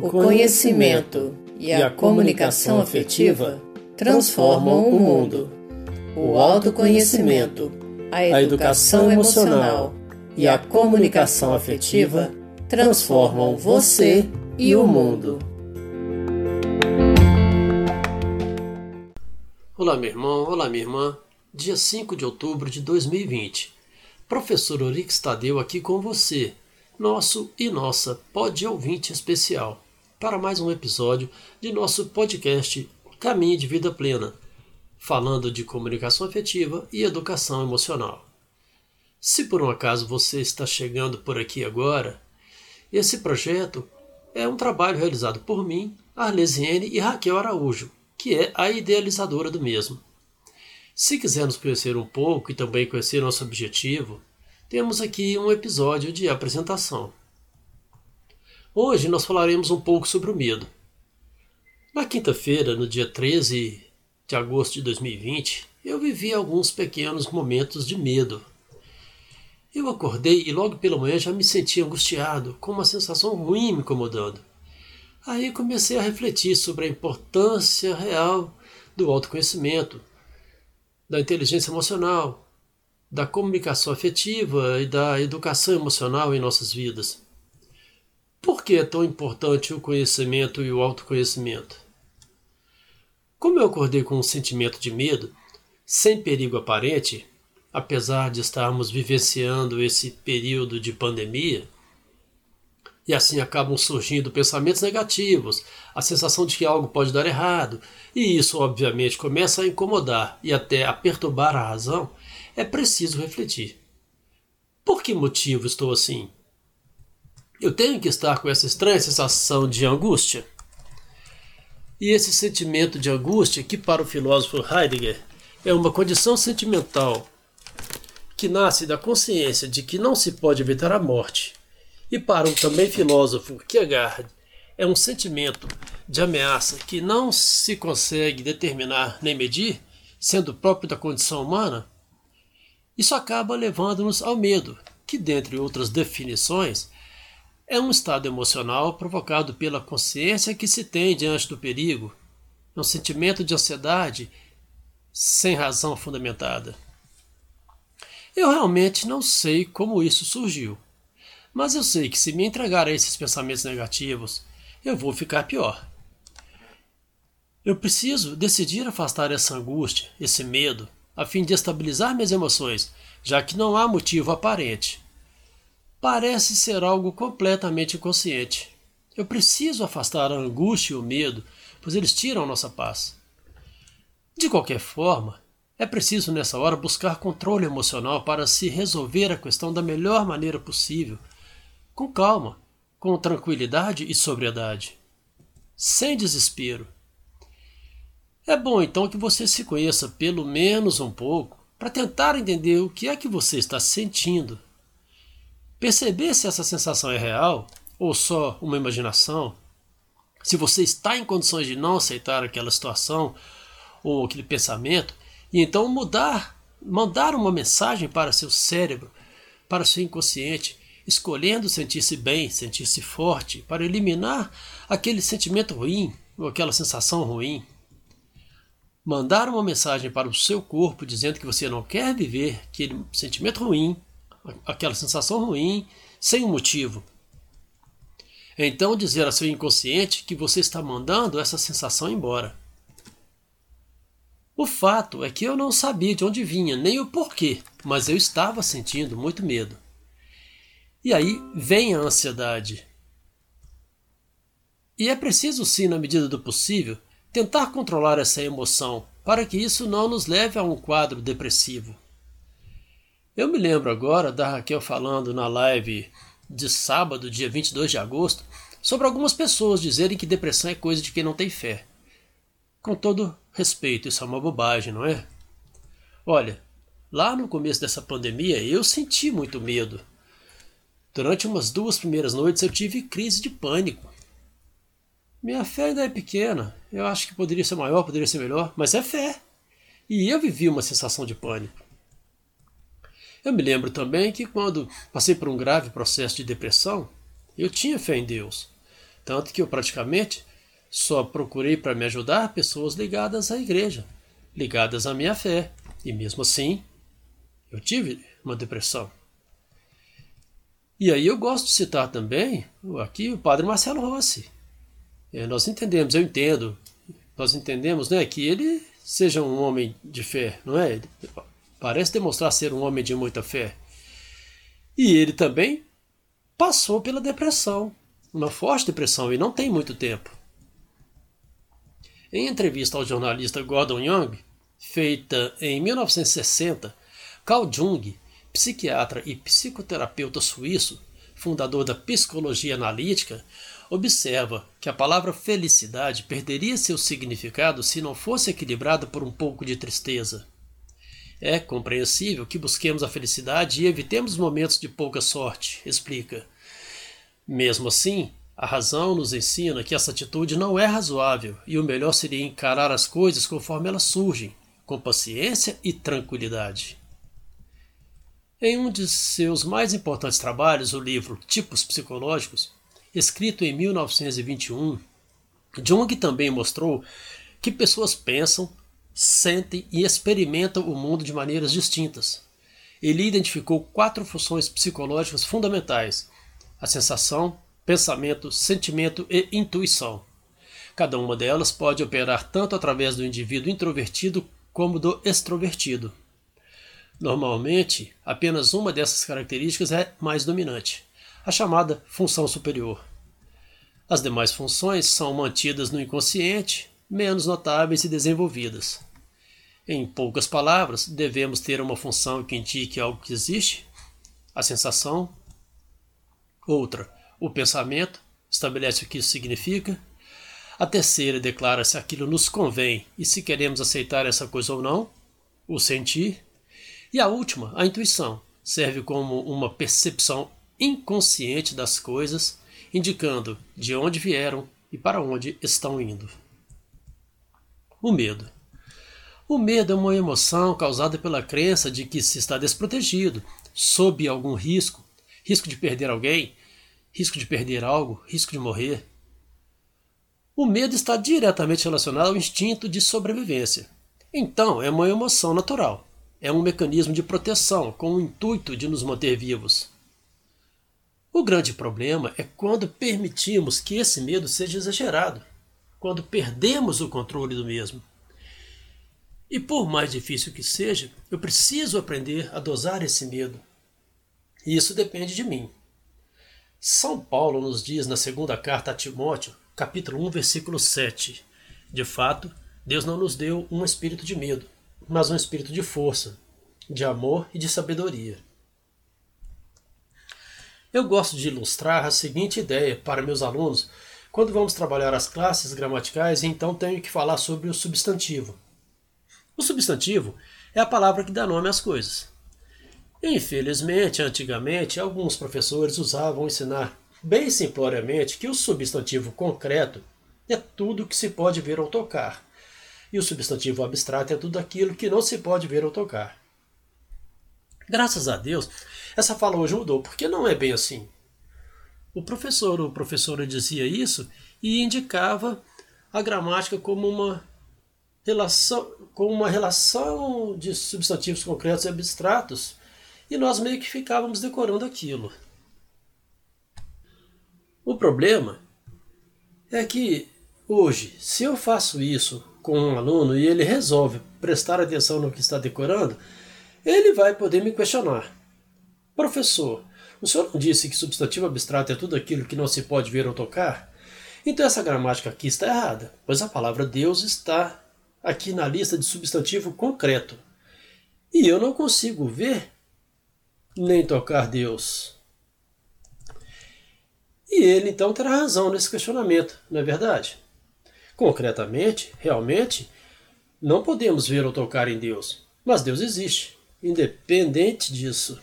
O conhecimento e a comunicação afetiva transformam o mundo. O autoconhecimento, a educação emocional e a comunicação afetiva transformam você e o mundo. Olá, meu irmão, olá, minha irmã. Dia 5 de outubro de 2020. Professor Orix Tadeu aqui com você, nosso e nossa pod ouvinte especial, para mais um episódio de nosso podcast Caminho de Vida Plena, falando de comunicação afetiva e educação emocional. Se por um acaso você está chegando por aqui agora, esse projeto é um trabalho realizado por mim, Arlesiene e Raquel Araújo, que é a idealizadora do mesmo. Se quiser nos conhecer um pouco e também conhecer nosso objetivo, temos aqui um episódio de apresentação. Hoje nós falaremos um pouco sobre o medo. Na quinta-feira, no dia 13 de agosto de 2020, eu vivi alguns pequenos momentos de medo. Eu acordei e logo pela manhã já me senti angustiado, com uma sensação ruim me incomodando. Aí comecei a refletir sobre a importância real do autoconhecimento, da inteligência emocional, da comunicação afetiva e da educação emocional em nossas vidas. Por que é tão importante o conhecimento e o autoconhecimento? Como eu acordei com um sentimento de medo, sem perigo aparente, apesar de estarmos vivenciando esse período de pandemia, e assim acabam surgindo pensamentos negativos, a sensação de que algo pode dar errado, e isso obviamente começa a incomodar e até a perturbar a razão, é preciso refletir. Por que motivo estou assim? Eu tenho que estar com essa estranha sensação de angústia? E esse sentimento de angústia, que para o filósofo Heidegger é uma condição sentimental que nasce da consciência de que não se pode evitar a morte, e para o também filósofo Kierkegaard é um sentimento de ameaça que não se consegue determinar nem medir, sendo próprio da condição humana, isso acaba levando-nos ao medo, que, dentre outras definições, é um estado emocional provocado pela consciência que se tem diante do perigo, um sentimento de ansiedade sem razão fundamentada. Eu realmente não sei como isso surgiu, mas eu sei que se me entregar a esses pensamentos negativos, eu vou ficar pior. Eu preciso decidir afastar essa angústia, esse medo, a fim de estabilizar minhas emoções, já que não há motivo aparente. Parece ser algo completamente inconsciente. Eu preciso afastar a angústia e o medo, pois eles tiram nossa paz. De qualquer forma, é preciso nessa hora buscar controle emocional para se resolver a questão da melhor maneira possível, com calma, com tranquilidade e sobriedade, sem desespero. É bom então que você se conheça pelo menos um pouco para tentar entender o que é que você está sentindo. Perceber se essa sensação é real ou só uma imaginação. Se você está em condições de não aceitar aquela situação ou aquele pensamento, e então mudar, mandar uma mensagem para seu cérebro, para seu inconsciente, escolhendo sentir-se bem, sentir-se forte, para eliminar aquele sentimento ruim ou aquela sensação ruim mandar uma mensagem para o seu corpo dizendo que você não quer viver aquele sentimento ruim, aquela sensação ruim, sem um motivo. Então dizer ao seu inconsciente que você está mandando essa sensação embora. O fato é que eu não sabia de onde vinha, nem o porquê, mas eu estava sentindo muito medo. E aí vem a ansiedade. E é preciso, sim, na medida do possível, tentar controlar essa emoção para que isso não nos leve a um quadro depressivo. Eu me lembro agora da Raquel falando na live de sábado, dia 22 de agosto, sobre algumas pessoas dizerem que depressão é coisa de quem não tem fé. Com todo respeito, isso é uma bobagem, não é? Olha, lá no começo dessa pandemia eu senti muito medo. Durante umas duas primeiras noites eu tive crise de pânico. Minha fé ainda é pequena. Eu acho que poderia ser maior, poderia ser melhor, mas é fé. E eu vivi uma sensação de pânico. Eu me lembro também que quando passei por um grave processo de depressão, eu tinha fé em Deus. Tanto que eu praticamente só procurei para me ajudar pessoas ligadas à igreja, ligadas à minha fé. E mesmo assim, eu tive uma depressão. E aí eu gosto de citar também aqui o padre Marcelo Rossi. É, nós entendemos, eu entendo, nós entendemos né, que ele seja um homem de fé, não é? Parece demonstrar ser um homem de muita fé. E ele também passou pela depressão, uma forte depressão, e não tem muito tempo. Em entrevista ao jornalista Gordon Young, feita em 1960, Carl Jung, psiquiatra e psicoterapeuta suíço, fundador da psicologia analítica, observa que a palavra felicidade perderia seu significado se não fosse equilibrada por um pouco de tristeza. É compreensível que busquemos a felicidade e evitemos momentos de pouca sorte, explica. Mesmo assim, a razão nos ensina que essa atitude não é razoável e o melhor seria encarar as coisas conforme elas surgem, com paciência e tranquilidade. Em um de seus mais importantes trabalhos, o livro Tipos Psicológicos, escrito em 1921, Jung também mostrou que pessoas pensam, sentem e experimentam o mundo de maneiras distintas. Ele identificou quatro funções psicológicas fundamentais: a sensação, pensamento, sentimento e intuição. Cada uma delas pode operar tanto através do indivíduo introvertido como do extrovertido. Normalmente, apenas uma dessas características é mais dominante, a chamada função superior. As demais funções são mantidas no inconsciente, menos notáveis e desenvolvidas. Em poucas palavras, devemos ter uma função que indique algo que existe, a sensação. Outra, o pensamento, estabelece o que isso significa. A terceira declara se aquilo nos convém e se queremos aceitar essa coisa ou não, o sentir. E a última, a intuição, serve como uma percepção inconsciente das coisas, indicando de onde vieram e para onde estão indo. O medo. O medo é uma emoção causada pela crença de que se está desprotegido, sob algum risco, risco de perder alguém, risco de perder algo, risco de morrer. O medo está diretamente relacionado ao instinto de sobrevivência. Então, é uma emoção natural é um mecanismo de proteção com o intuito de nos manter vivos. O grande problema é quando permitimos que esse medo seja exagerado, quando perdemos o controle do mesmo. E por mais difícil que seja, eu preciso aprender a dosar esse medo. E isso depende de mim. São Paulo nos diz na segunda carta a Timóteo, capítulo 1, versículo 7. De fato, Deus não nos deu um espírito de medo, mas um espírito de força, de amor e de sabedoria. Eu gosto de ilustrar a seguinte ideia para meus alunos quando vamos trabalhar as classes gramaticais então tenho que falar sobre o substantivo. O substantivo é a palavra que dá nome às coisas. Infelizmente, antigamente, alguns professores usavam ensinar bem simploriamente que o substantivo concreto é tudo que se pode ver ou tocar, e o substantivo abstrato é tudo aquilo que não se pode ver ou tocar. Graças a Deus, essa fala hoje mudou, porque não é bem assim. O professor ou professora dizia isso e indicava a gramática como uma relação, como uma relação de substantivos concretos e abstratos, e nós meio que ficávamos decorando aquilo. O problema é que hoje, se eu faço isso com um aluno e ele resolve prestar atenção no que está decorando, ele vai poder me questionar. Professor, o senhor não disse que substantivo abstrato é tudo aquilo que não se pode ver ou tocar? Então essa gramática aqui está errada, pois a palavra Deus está aqui na lista de substantivo concreto. E eu não consigo ver nem tocar Deus. E ele então terá razão nesse questionamento, não é verdade? Concretamente, realmente, não podemos ver ou tocar em Deus, mas Deus existe, independente disso.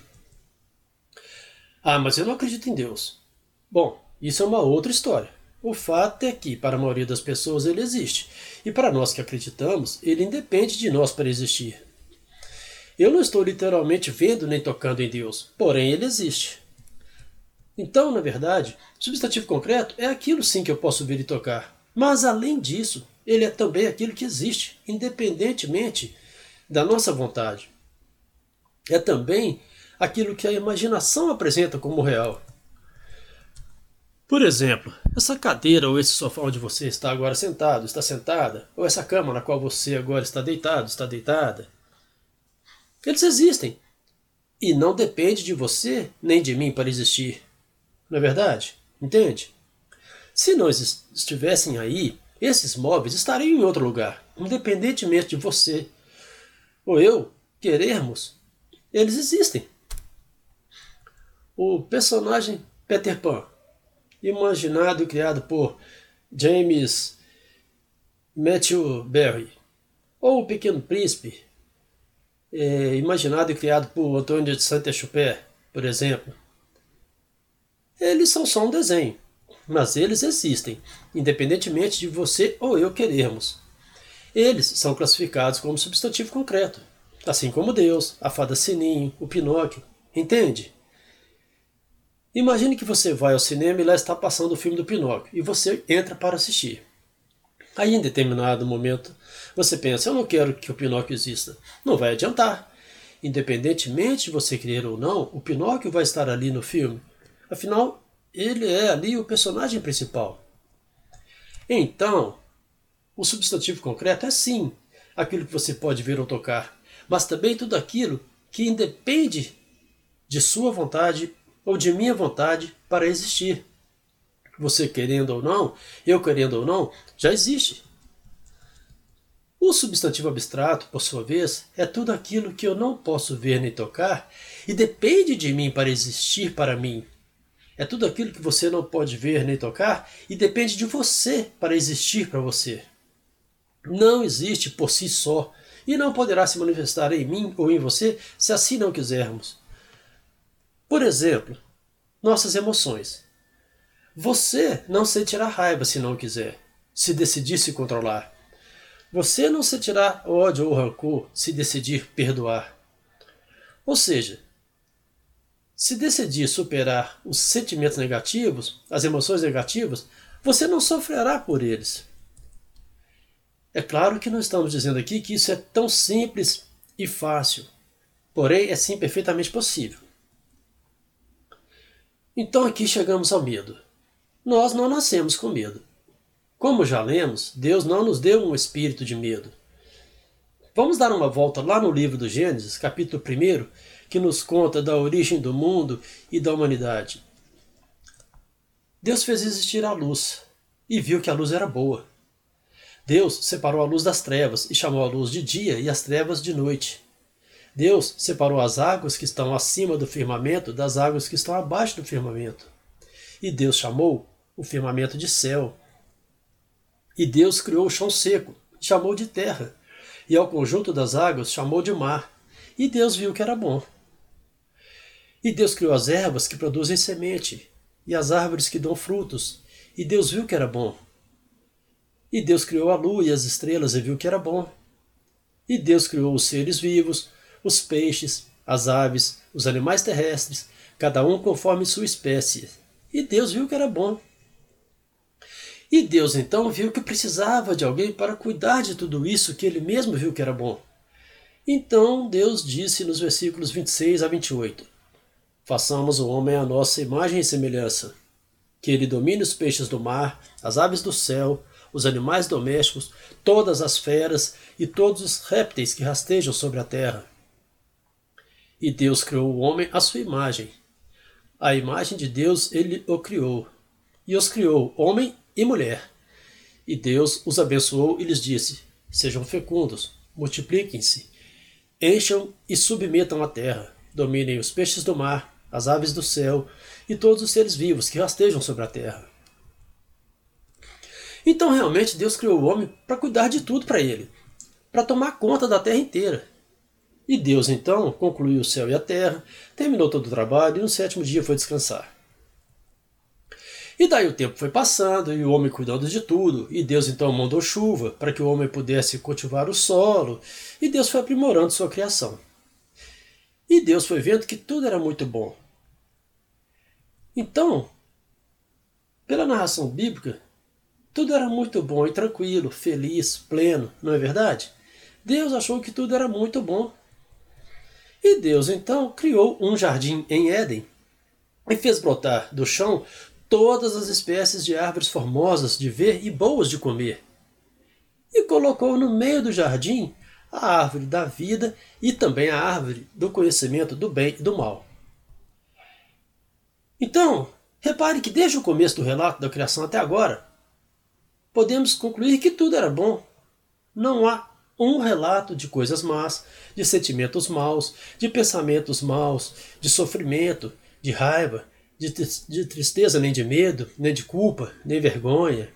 Ah, mas eu não acredito em Deus. Bom, isso é uma outra história. O fato é que, para a maioria das pessoas, ele existe, e para nós que acreditamos, ele independe de nós para existir. Eu não estou literalmente vendo nem tocando em Deus, porém ele existe. Então, na verdade, substantivo concreto é aquilo sim que eu posso ver e tocar. Mas, além disso, ele é também aquilo que existe, independentemente da nossa vontade. É também aquilo que a imaginação apresenta como real. Por exemplo, essa cadeira ou esse sofá onde você está agora sentado, está sentada, ou essa cama na qual você agora está deitado, está deitada. Eles existem. E não depende de você nem de mim para existir. Não é verdade? Entende? Se não estivessem aí, esses móveis estariam em outro lugar, independentemente de você ou eu querermos, eles existem. O personagem Peter Pan, imaginado e criado por James Matthew Barry, ou O Pequeno Príncipe, é, imaginado e criado por Antônio de Saint-Exupéry, por exemplo, eles são só um desenho, mas eles existem, independentemente de você ou eu querermos. Eles são classificados como substantivo concreto, assim como Deus, a fada Sininho, o Pinóquio, entende? Imagine que você vai ao cinema e lá está passando o filme do Pinóquio e você entra para assistir. Aí, em determinado momento, você pensa: eu não quero que o Pinóquio exista. Não vai adiantar. Independentemente de você querer ou não, o Pinóquio vai estar ali no filme Afinal, ele é ali o personagem principal. Então, o substantivo concreto é sim aquilo que você pode ver ou tocar, mas também tudo aquilo que independe de sua vontade ou de minha vontade para existir. Você querendo ou não, eu querendo ou não, já existe. O substantivo abstrato, por sua vez, é tudo aquilo que eu não posso ver nem tocar e depende de mim para existir para mim. É tudo aquilo que você não pode ver nem tocar e depende de você para existir para você. Não existe por si só e não poderá se manifestar em mim ou em você se assim não quisermos. Por exemplo, nossas emoções. Você não sentirá raiva se não quiser, se decidir se controlar. Você não sentirá ódio ou rancor se decidir perdoar. Ou seja, se decidir superar os sentimentos negativos, as emoções negativas, você não sofrerá por eles. É claro que não estamos dizendo aqui que isso é tão simples e fácil, porém é sim perfeitamente possível. Então aqui chegamos ao medo. Nós não nascemos com medo. Como já lemos, Deus não nos deu um espírito de medo. Vamos dar uma volta lá no livro do Gênesis, capítulo 1, que nos conta da origem do mundo e da humanidade. Deus fez existir a luz e viu que a luz era boa. Deus separou a luz das trevas e chamou a luz de dia e as trevas de noite. Deus separou as águas que estão acima do firmamento das águas que estão abaixo do firmamento. E Deus chamou o firmamento de céu. E Deus criou o chão seco, chamou de terra, e ao conjunto das águas chamou de mar. E Deus viu que era bom. E Deus criou as ervas que produzem semente, e as árvores que dão frutos, e Deus viu que era bom. E Deus criou a lua e as estrelas e viu que era bom. E Deus criou os seres vivos, os peixes, as aves, os animais terrestres, cada um conforme sua espécie. E Deus viu que era bom. E Deus então viu que precisava de alguém para cuidar de tudo isso que ele mesmo viu que era bom. Então Deus disse nos versículos 26 a 28: Façamos o homem à nossa imagem e semelhança, que ele domine os peixes do mar, as aves do céu, os animais domésticos, todas as feras e todos os répteis que rastejam sobre a terra. E Deus criou o homem à sua imagem. A imagem de Deus ele o criou. E os criou, homem e mulher. E Deus os abençoou e lhes disse: Sejam fecundos, multipliquem-se, encham e submetam a terra, dominem os peixes do mar, as aves do céu e todos os seres vivos que rastejam sobre a terra. Então, realmente, Deus criou o homem para cuidar de tudo para ele, para tomar conta da terra inteira. E Deus, então, concluiu o céu e a terra, terminou todo o trabalho e no sétimo dia foi descansar. E daí o tempo foi passando e o homem cuidando de tudo, e Deus então mandou chuva para que o homem pudesse cultivar o solo, e Deus foi aprimorando sua criação. E Deus foi vendo que tudo era muito bom. Então, pela narração bíblica, tudo era muito bom e tranquilo, feliz, pleno, não é verdade? Deus achou que tudo era muito bom. E Deus então criou um jardim em Éden e fez brotar do chão todas as espécies de árvores formosas de ver e boas de comer. E colocou no meio do jardim a árvore da vida e também a árvore do conhecimento do bem e do mal. Então, repare que desde o começo do relato da criação até agora, podemos concluir que tudo era bom. Não há um relato de coisas más, de sentimentos maus, de pensamentos maus, de sofrimento, de raiva, de, de tristeza, nem de medo, nem de culpa, nem vergonha.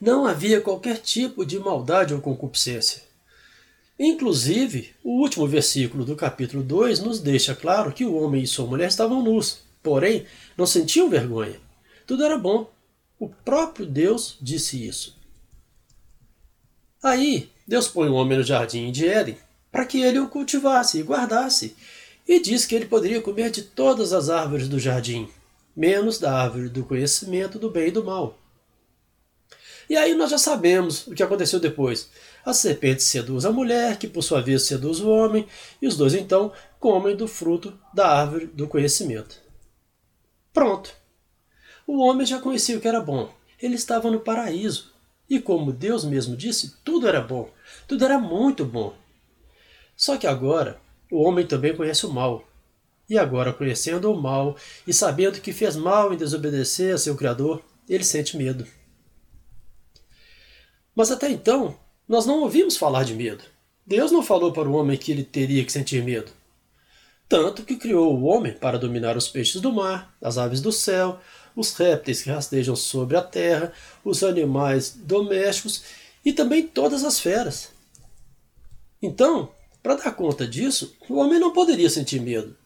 Não havia qualquer tipo de maldade ou concupiscência. Inclusive, o último versículo do capítulo 2 nos deixa claro que o homem e sua mulher estavam nus, porém não sentiam vergonha. Tudo era bom. O próprio Deus disse isso. Aí, Deus põe o homem no jardim de Éden para que ele o cultivasse e guardasse, e diz que ele poderia comer de todas as árvores do jardim, menos da árvore do conhecimento do bem e do mal. E aí nós já sabemos o que aconteceu depois. A serpente seduz a mulher, que por sua vez seduz o homem, e os dois então comem do fruto da árvore do conhecimento. Pronto. O homem já conhecia o que era bom. Ele estava no paraíso. E como Deus mesmo disse, tudo era bom. Tudo era muito bom. Só que agora o homem também conhece o mal. E agora, conhecendo o mal e sabendo que fez mal em desobedecer a seu Criador, ele sente medo. Mas até então, nós não ouvimos falar de medo. Deus não falou para o homem que ele teria que sentir medo. Tanto que criou o homem para dominar os peixes do mar, as aves do céu, os répteis que rastejam sobre a terra, os animais domésticos e também todas as feras. Então, para dar conta disso, o homem não poderia sentir medo.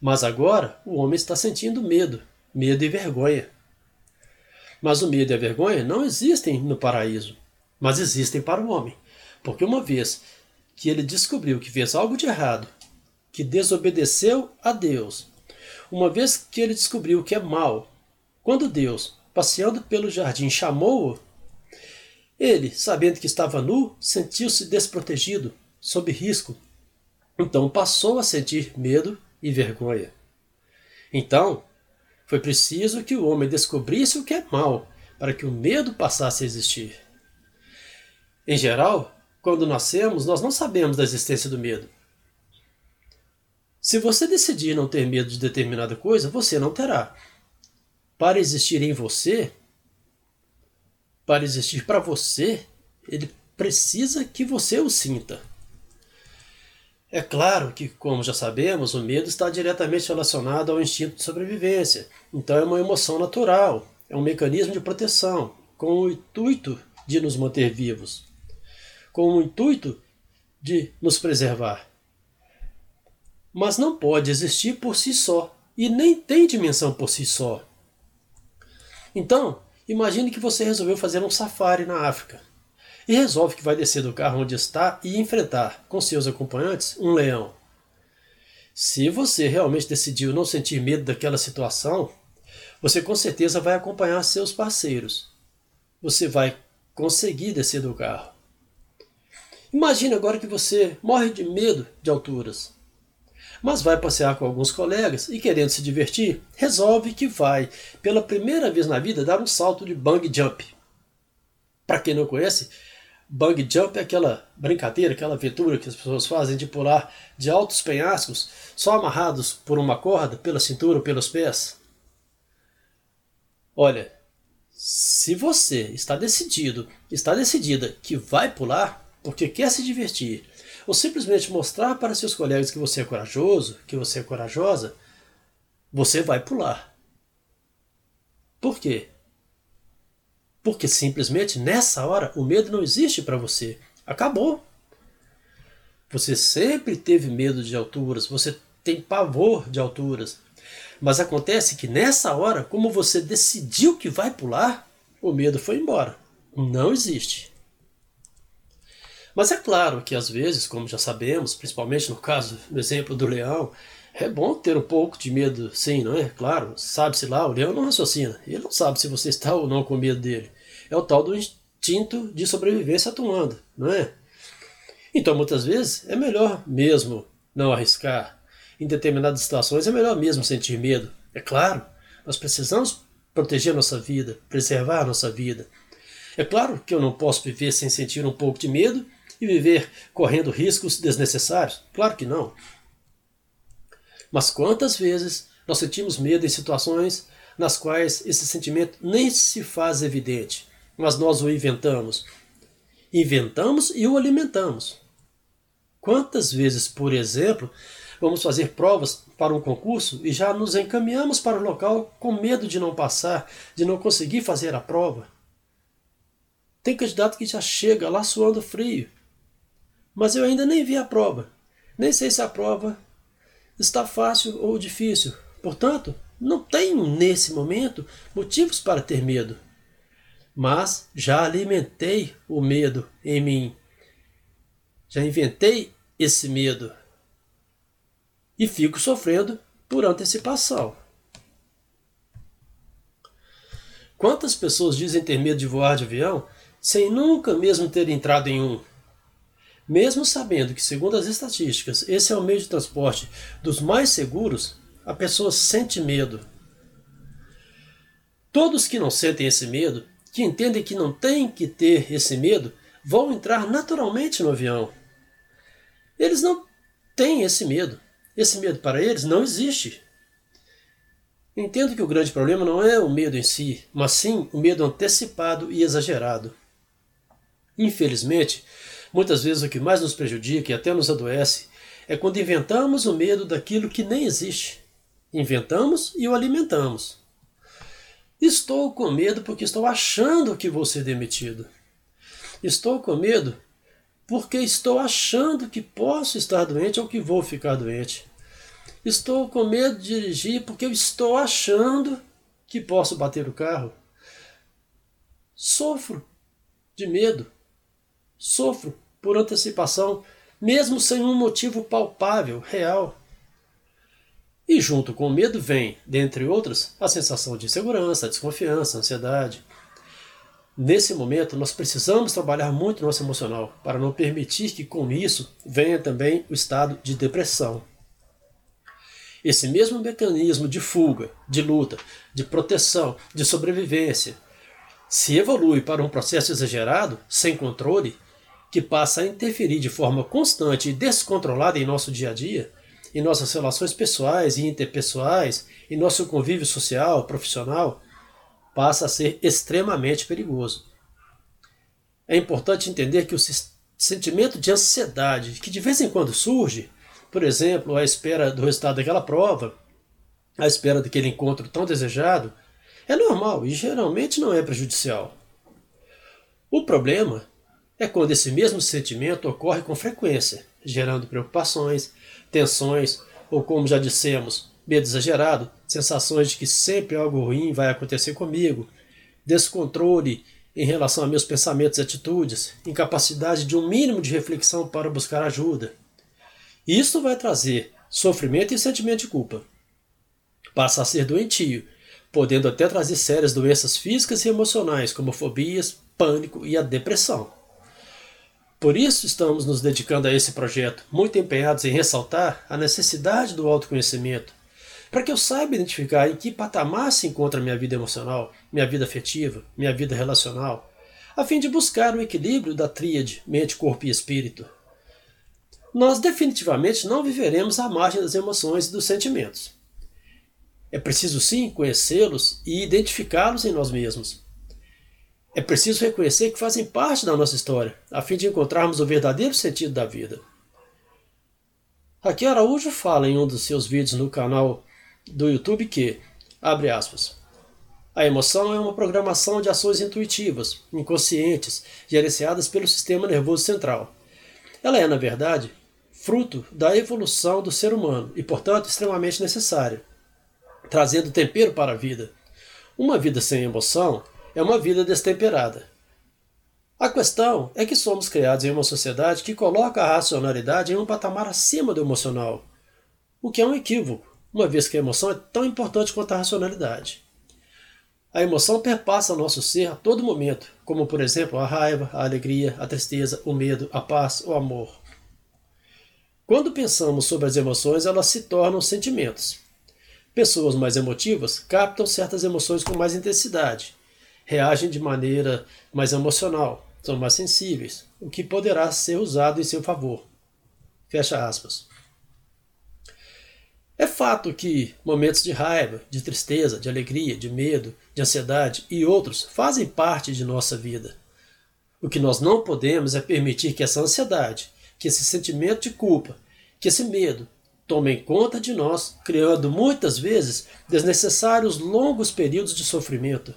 Mas agora o homem está sentindo medo, medo e vergonha. Mas o medo e a vergonha não existem no paraíso, mas existem para o homem, porque uma vez que ele descobriu que fez algo de errado, que desobedeceu a Deus, uma vez que ele descobriu que é mal, quando Deus, passeando pelo jardim, chamou-o, ele, sabendo que estava nu, sentiu-se desprotegido, sob risco. Então passou a sentir medo e vergonha. Então, foi preciso que o homem descobrisse o que é mal para que o medo passasse a existir. Em geral, quando nascemos, nós não sabemos da existência do medo. Se você decidir não ter medo de determinada coisa, você não terá. Para existir em você, para existir para você, ele precisa que você o sinta. É claro que, como já sabemos, o medo está diretamente relacionado ao instinto de sobrevivência, então é uma emoção natural, é um mecanismo de proteção, com o intuito de nos manter vivos, com o intuito de nos preservar. Mas não pode existir por si só, e nem tem dimensão por si só. Então, imagine que você resolveu fazer um safari na África e resolve que vai descer do carro onde está e enfrentar, com seus acompanhantes, um leão. Se você realmente decidiu não sentir medo daquela situação, você com certeza vai acompanhar seus parceiros. Você vai conseguir descer do carro. Imagine agora que você morre de medo de alturas, mas vai passear com alguns colegas e, querendo se divertir, resolve que vai, pela primeira vez na vida, dar um salto de bang jump. Para quem não conhece, Bug jump é aquela brincadeira, aquela aventura que as pessoas fazem de pular de altos penhascos só amarrados por uma corda pela cintura ou pelos pés. Olha, se você está decidido, está decidida que vai pular porque quer se divertir, ou simplesmente mostrar para seus colegas que você é corajoso, que você é corajosa, você vai pular. Por quê? Porque simplesmente nessa hora o medo não existe para você. Acabou. Você sempre teve medo de alturas, você tem pavor de alturas. Mas acontece que nessa hora, como você decidiu que vai pular, o medo foi embora. Não existe. Mas é claro que às vezes, como já sabemos, principalmente no caso, no exemplo do leão, É bom ter um pouco de medo, sim, não é? Claro, sabe-se lá, o leão não raciocina. Ele não sabe se você está ou não com medo dele. É o tal do instinto de sobrevivência atuando, não é? Então, muitas vezes, é melhor mesmo não arriscar. Em determinadas situações, é melhor mesmo sentir medo. É claro, nós precisamos proteger nossa vida, preservar nossa vida. É claro que eu não posso viver sem sentir um pouco de medo e viver correndo riscos desnecessários. Claro que não. Mas quantas vezes nós sentimos medo em situações nas quais esse sentimento nem se faz evidente, mas nós o inventamos. Inventamos e o alimentamos. Quantas vezes, por exemplo, vamos fazer provas para um concurso e já nos encaminhamos para o local com medo de não passar, de não conseguir fazer a prova? Tem candidato que já chega lá suando frio. Mas eu ainda nem vi a prova. Nem sei se a prova está fácil ou difícil. Portanto, não tenho nesse momento motivos para ter medo. Mas já alimentei o medo em mim. Já inventei esse medo. E fico sofrendo por antecipação. Quantas pessoas dizem ter medo de voar de avião sem nunca mesmo ter entrado em um? Mesmo sabendo que, segundo as estatísticas, esse é o meio de transporte dos mais seguros, a pessoa sente medo. Todos que não sentem esse medo, que entendem que não tem que ter esse medo, vão entrar naturalmente no avião. Eles não têm esse medo. Esse medo para eles não existe. Entendo que o grande problema não é o medo em si, mas sim o medo antecipado e exagerado. Infelizmente, Muitas vezes o que mais nos prejudica e até nos adoece é quando inventamos o medo daquilo que nem existe. Inventamos e o alimentamos. Estou com medo porque estou achando que vou ser demitido. Estou com medo porque estou achando que posso estar doente ou que vou ficar doente. Estou com medo de dirigir porque eu estou achando que posso bater o carro. Sofro de medo Sofro por antecipação, mesmo sem um motivo palpável, real. E junto com o medo vem, dentre outras, a sensação de insegurança, desconfiança, ansiedade. Nesse momento, nós precisamos trabalhar muito nosso emocional para não permitir que com isso venha também o estado de depressão. Esse mesmo mecanismo de fuga, de luta, de proteção, de sobrevivência, se evolui para um processo exagerado, sem controle, que passa a interferir de forma constante e descontrolada em nosso dia a dia, em nossas relações pessoais e interpessoais, em nosso convívio social, profissional, passa a ser extremamente perigoso. É importante entender que o sentimento de ansiedade que de vez em quando surge, por exemplo, à espera do resultado daquela prova, à espera daquele encontro tão desejado, é normal e geralmente não é prejudicial. O problema é quando esse mesmo sentimento ocorre com frequência, gerando preocupações, tensões ou, como já dissemos, medo exagerado, sensações de que sempre algo ruim vai acontecer comigo, descontrole em relação a meus pensamentos e atitudes, incapacidade de um mínimo de reflexão para buscar ajuda. Isso vai trazer sofrimento e sentimento de culpa. Passa a ser doentio, podendo até trazer sérias doenças físicas e emocionais, como fobias, pânico e a depressão. Por isso estamos nos dedicando a esse projeto, muito empenhados em ressaltar a necessidade do autoconhecimento, para que eu saiba identificar em que patamar se encontra minha vida emocional, minha vida afetiva, minha vida relacional, a fim de buscar o equilíbrio da tríade mente, corpo e espírito. Nós definitivamente não viveremos à margem das emoções e dos sentimentos. É preciso sim conhecê-los e identificá-los em nós mesmos. É preciso reconhecer que fazem parte da nossa história, a fim de encontrarmos o verdadeiro sentido da vida. Raquel Araújo fala em um dos seus vídeos no canal do YouTube que, abre aspas, a emoção é uma programação de ações intuitivas, inconscientes, gerenciadas pelo sistema nervoso central. Ela é, na verdade, fruto da evolução do ser humano e, portanto, extremamente necessária, trazendo tempero para a vida. Uma vida sem emoção é uma vida destemperada. A questão é que somos criados em uma sociedade que coloca a racionalidade em um patamar acima do emocional. o que é um equívoco, uma vez que a emoção é tão importante quanto a racionalidade. A emoção perpassa nosso ser a todo momento, como por exemplo a raiva, a alegria, a tristeza, o medo, a paz, o amor. Quando pensamos sobre as emoções, elas se tornam sentimentos. Pessoas mais emotivas captam certas emoções com mais intensidade, reagem de maneira mais emocional, são mais sensíveis, o que poderá ser usado em seu favor. Fecha aspas. É fato que momentos de raiva, de tristeza, de alegria, de medo, de ansiedade e outros fazem parte de nossa vida. O que nós não podemos é permitir que essa ansiedade, que esse sentimento de culpa, que esse medo tomem conta de nós, criando muitas vezes desnecessários longos períodos de sofrimento.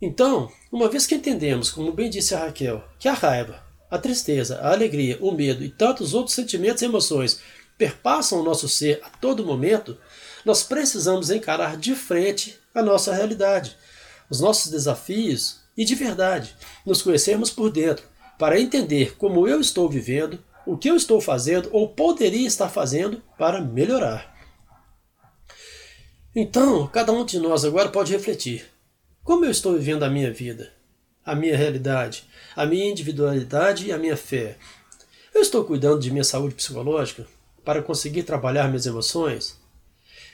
Então, uma vez que entendemos, como bem disse a Raquel, que a raiva, a tristeza, a alegria, o medo e tantos outros sentimentos e emoções perpassam o nosso ser a todo momento, nós precisamos encarar de frente a nossa realidade, os nossos desafios e, de verdade, nos conhecermos por dentro, para entender como eu estou vivendo, o que eu estou fazendo ou poderia estar fazendo para melhorar. Então, cada um de nós agora pode refletir: como eu estou vivendo a minha vida, a minha realidade, a minha individualidade e a minha fé? Eu estou cuidando de minha saúde psicológica? para conseguir trabalhar minhas emoções?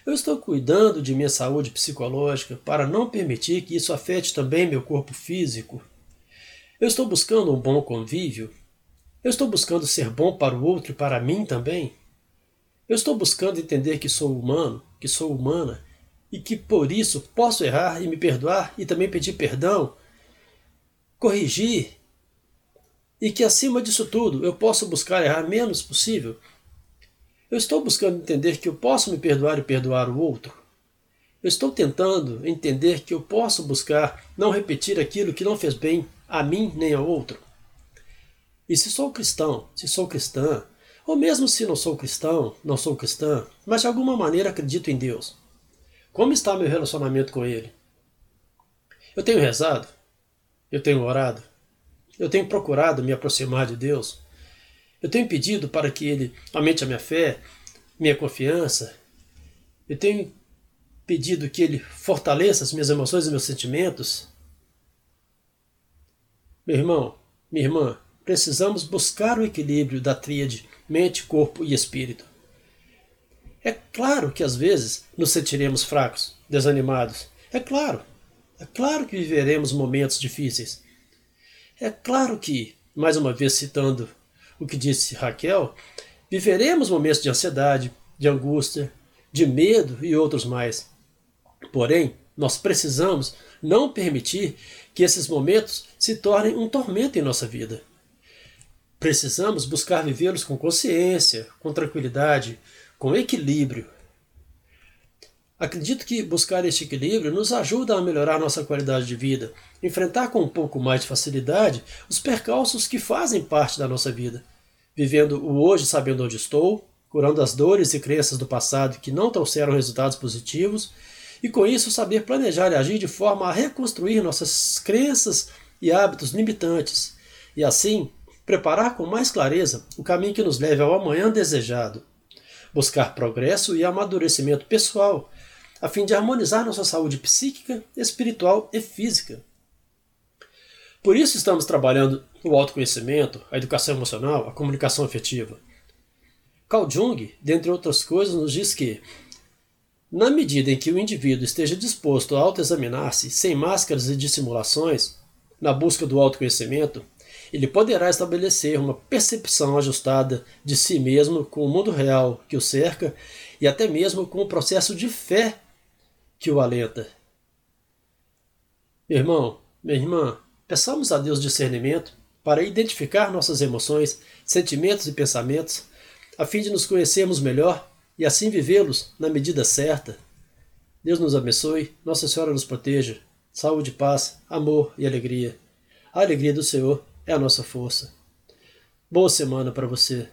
Eu estou cuidando de minha saúde psicológica para não permitir que isso afete também meu corpo físico? Eu estou buscando um bom convívio? Eu estou buscando ser bom para o outro e para mim também? Eu estou buscando entender que sou humano, que sou humana e que por isso posso errar e me perdoar e também pedir perdão, corrigir e que acima disso tudo eu posso buscar errar menos possível eu estou buscando entender que eu posso me perdoar e perdoar o outro. Eu estou tentando entender que eu posso buscar não repetir aquilo que não fez bem a mim nem ao outro. E se sou cristão, se sou cristã, ou mesmo se não sou cristão, não sou cristã, mas de alguma maneira acredito em Deus, como está meu relacionamento com Ele? Eu tenho rezado? Eu tenho orado? Eu tenho procurado me aproximar de Deus? Eu tenho pedido para que Ele aumente a minha fé, minha confiança. Eu tenho pedido que Ele fortaleça as minhas emoções e meus sentimentos. Meu irmão, minha irmã, precisamos buscar o equilíbrio da tríade mente, corpo e espírito. É claro que às vezes nos sentiremos fracos, desanimados. É claro. É claro que viveremos momentos difíceis. É claro que, mais uma vez citando o que disse Raquel, viveremos momentos de ansiedade, de angústia, de medo e outros mais. Porém, nós precisamos não permitir que esses momentos se tornem um tormento em nossa vida. Precisamos buscar vivê-los com consciência, com tranquilidade, com equilíbrio. Acredito que buscar este equilíbrio nos ajuda a melhorar nossa qualidade de vida, enfrentar com um pouco mais de facilidade os percalços que fazem parte da nossa vida vivendo o hoje sabendo onde estou, curando as dores e crenças do passado que não trouxeram resultados positivos, e com isso saber planejar e agir de forma a reconstruir nossas crenças e hábitos limitantes, e assim preparar com mais clareza o caminho que nos leve ao amanhã desejado. Buscar progresso e amadurecimento pessoal, a fim de harmonizar nossa saúde psíquica, espiritual e física. Por isso estamos trabalhando o autoconhecimento, a educação emocional, a comunicação afetiva. Carl Jung, dentre outras coisas, nos diz que, na medida em que o indivíduo esteja disposto a autoexaminar-se sem máscaras e dissimulações, na busca do autoconhecimento, ele poderá estabelecer uma percepção ajustada de si mesmo com o mundo real que o cerca e até mesmo com o processo de fé que o alenta. Meu irmão, minha irmã, peçamos a Deus discernimento para identificar nossas emoções, sentimentos e pensamentos, a fim de nos conhecermos melhor e assim vivê-los na medida certa. Deus nos abençoe, Nossa Senhora nos proteja. Saúde, paz, amor e alegria. A alegria do Senhor é a nossa força. Boa semana para você.